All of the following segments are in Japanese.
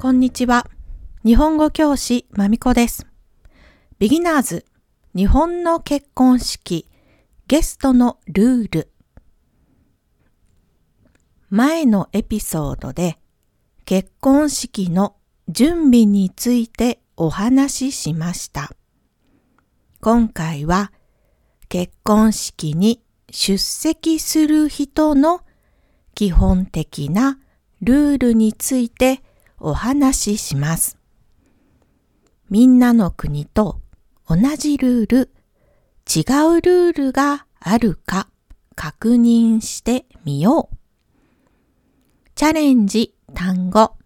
こんにちは。日本語教師まみこです。ビギナーズ日本の結婚式ゲストのルール前のエピソードで結婚式の準備についてお話ししました。今回は結婚式に出席する人の基本的なルールについてお話しします。みんなの国と同じルール、違うルールがあるか確認してみよう。チャレンジ単語、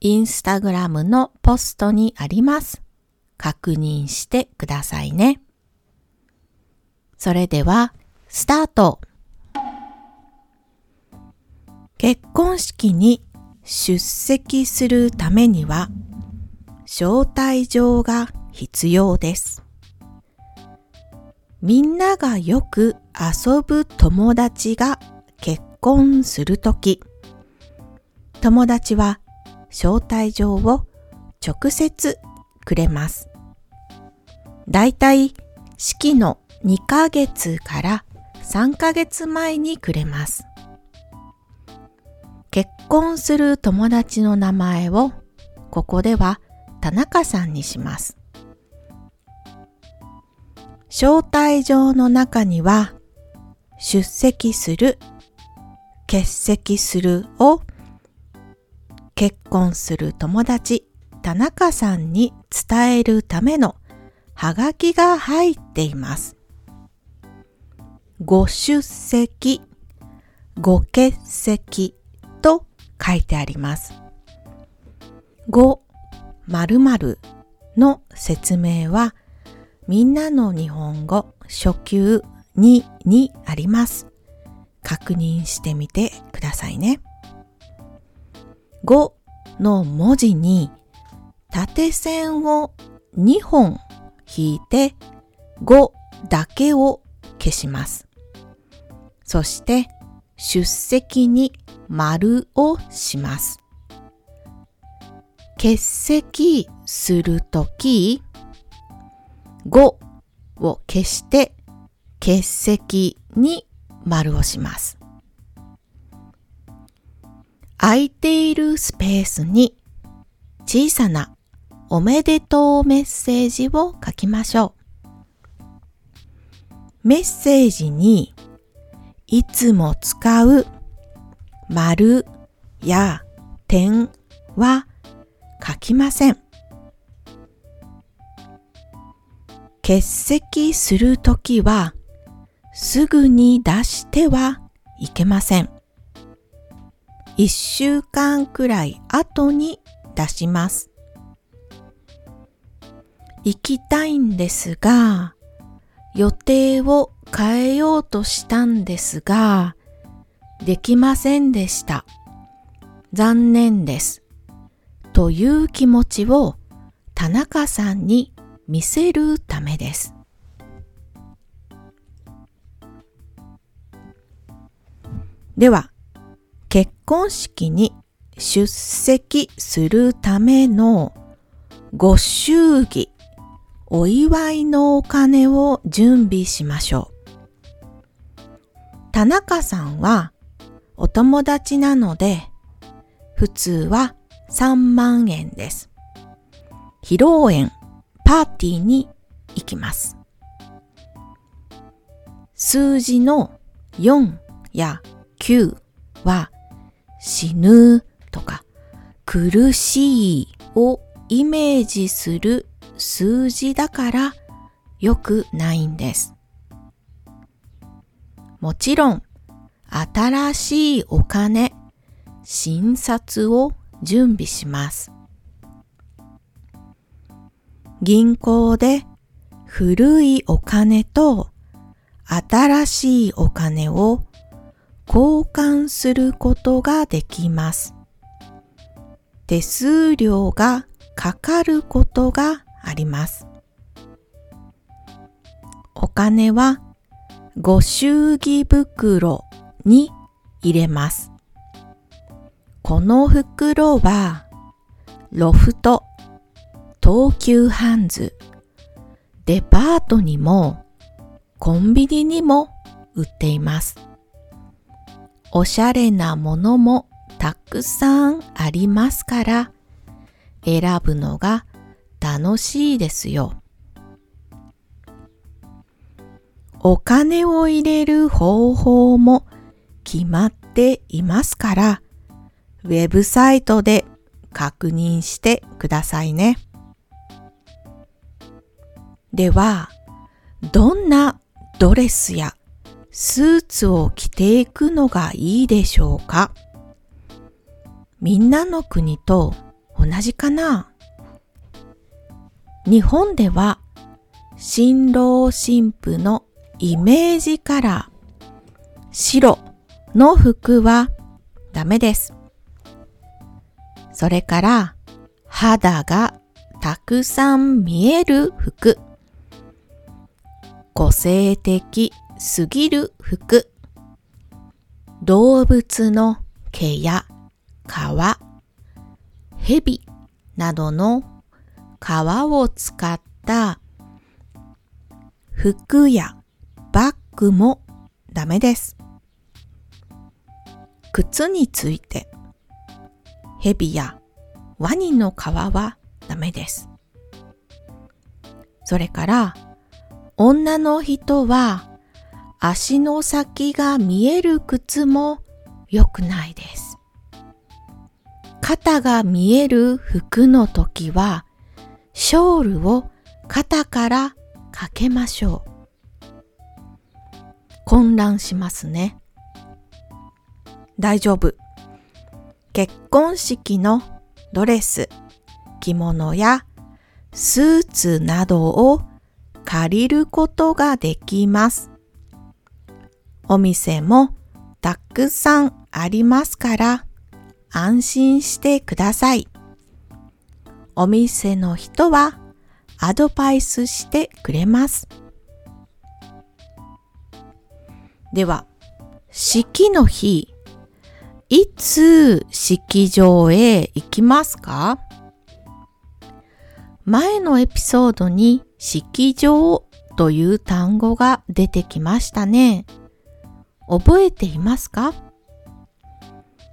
インスタグラムのポストにあります。確認してくださいね。それでは、スタート。結婚式に出席するためには招待状が必要です。みんながよく遊ぶ友達が結婚するとき、友達は招待状を直接くれます。だいたい式の2ヶ月から3ヶ月前にくれます。結婚する友達の名前をここでは田中さんにします。招待状の中には出席する、欠席するを結婚する友達田中さんに伝えるためのハガキが入っています。ご出席、ご欠席と書いてあります。ご〇〇の説明はみんなの日本語初級2にあります。確認してみてくださいね。5の文字に縦線を2本引いて5だけを消します。そして出席に丸をします。欠席するとき、5を消して欠席に丸をします。空いているスペースに小さなおめでとうメッセージを書きましょう。メッセージにいつも使う丸や点は書きません。欠席するときはすぐに出してはいけません。一週間くらい後に出します。行きたいんですが、予定を変えようとしたんですが、できませんでした。残念です。という気持ちを田中さんに見せるためです。では、結婚式に出席するためのご祝儀、お祝いのお金を準備しましょう。田中さんはお友達なので、普通は3万円です。披露宴、パーティーに行きます。数字の4や9は死ぬとか苦しいをイメージする数字だから良くないんです。もちろん新しいお金、新札を準備します。銀行で古いお金と新しいお金を交換することができます。手数料がかかることがあります。お金はご祝儀袋に入れます。この袋はロフト、東急ハンズ、デパートにもコンビニにも売っています。おしゃれなものもたくさんありますから選ぶのが楽しいですよ。お金を入れる方法も決まっていますから、ウェブサイトで確認してくださいね。では、どんなドレスやスーツを着ていくのがいいでしょうか？みんなの国と同じかな？日本では新郎新婦のイメージカラー白の服はダメです。それから肌がたくさん見える服。個性的すぎる服。動物の毛や皮。蛇などの皮を使った服やバッグもダメです。靴について蛇やワニの皮はダメです。それから女の人は足の先が見える靴も良くないです。肩が見える服の時はショールを肩からかけましょう。混乱しますね。大丈夫。結婚式のドレス、着物やスーツなどを借りることができます。お店もたくさんありますから安心してください。お店の人はアドバイスしてくれます。では、式の日、いつ式場へ行きますか？前のエピソードに式場という単語が出てきましたね。覚えていますか？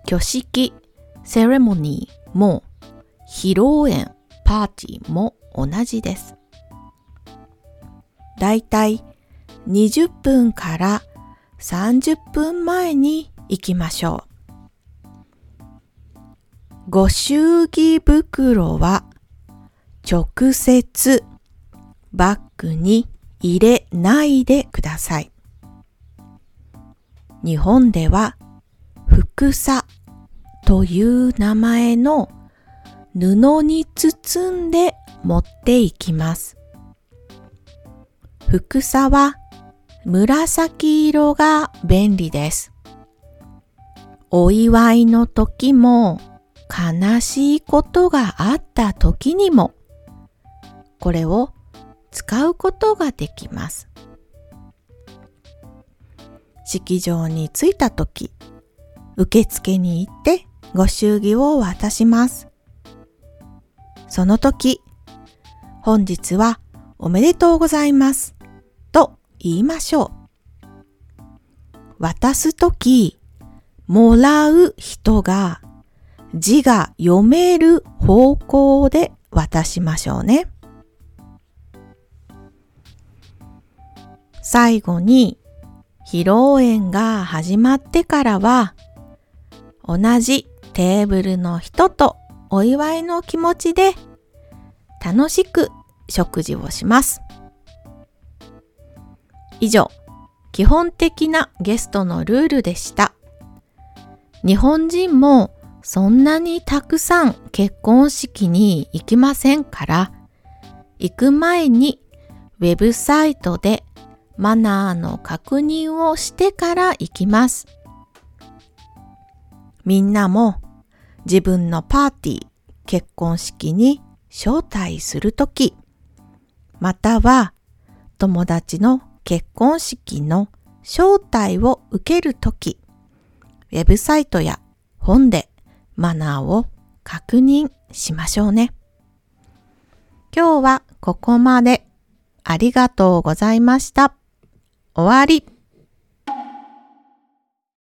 挙式、セレモニーも披露宴、パーティーも同じです。だいたい20分から30分前に行きましょう。ご祝儀袋は直接バッグに入れないでください。日本では、ふさという名前の布に包んで持っていきます。ふくさは紫色が便利です。お祝いの時も悲しいことがあった時にもこれを使うことができます。式場に着いた時、受付に行ってご祝儀を渡します。その時、本日はおめでとうございます言いましょう。渡すとき、もらう人が字が読める方向で渡しましょうね。最後に披露宴が始まってからは同じテーブルの人とお祝いの気持ちで楽しく食事をします。以上、基本的なゲストのルールでした。日本人もそんなにたくさん結婚式に行きませんから、行く前にウェブサイトでマナーの確認をしてから行きます。みんなも自分のパーティー、結婚式に招待するとき、または友達の結婚式の招待を受けるとき、ウェブサイトや本でマナーを確認しましょうね。今日はここまで。ありがとうございました。終わり。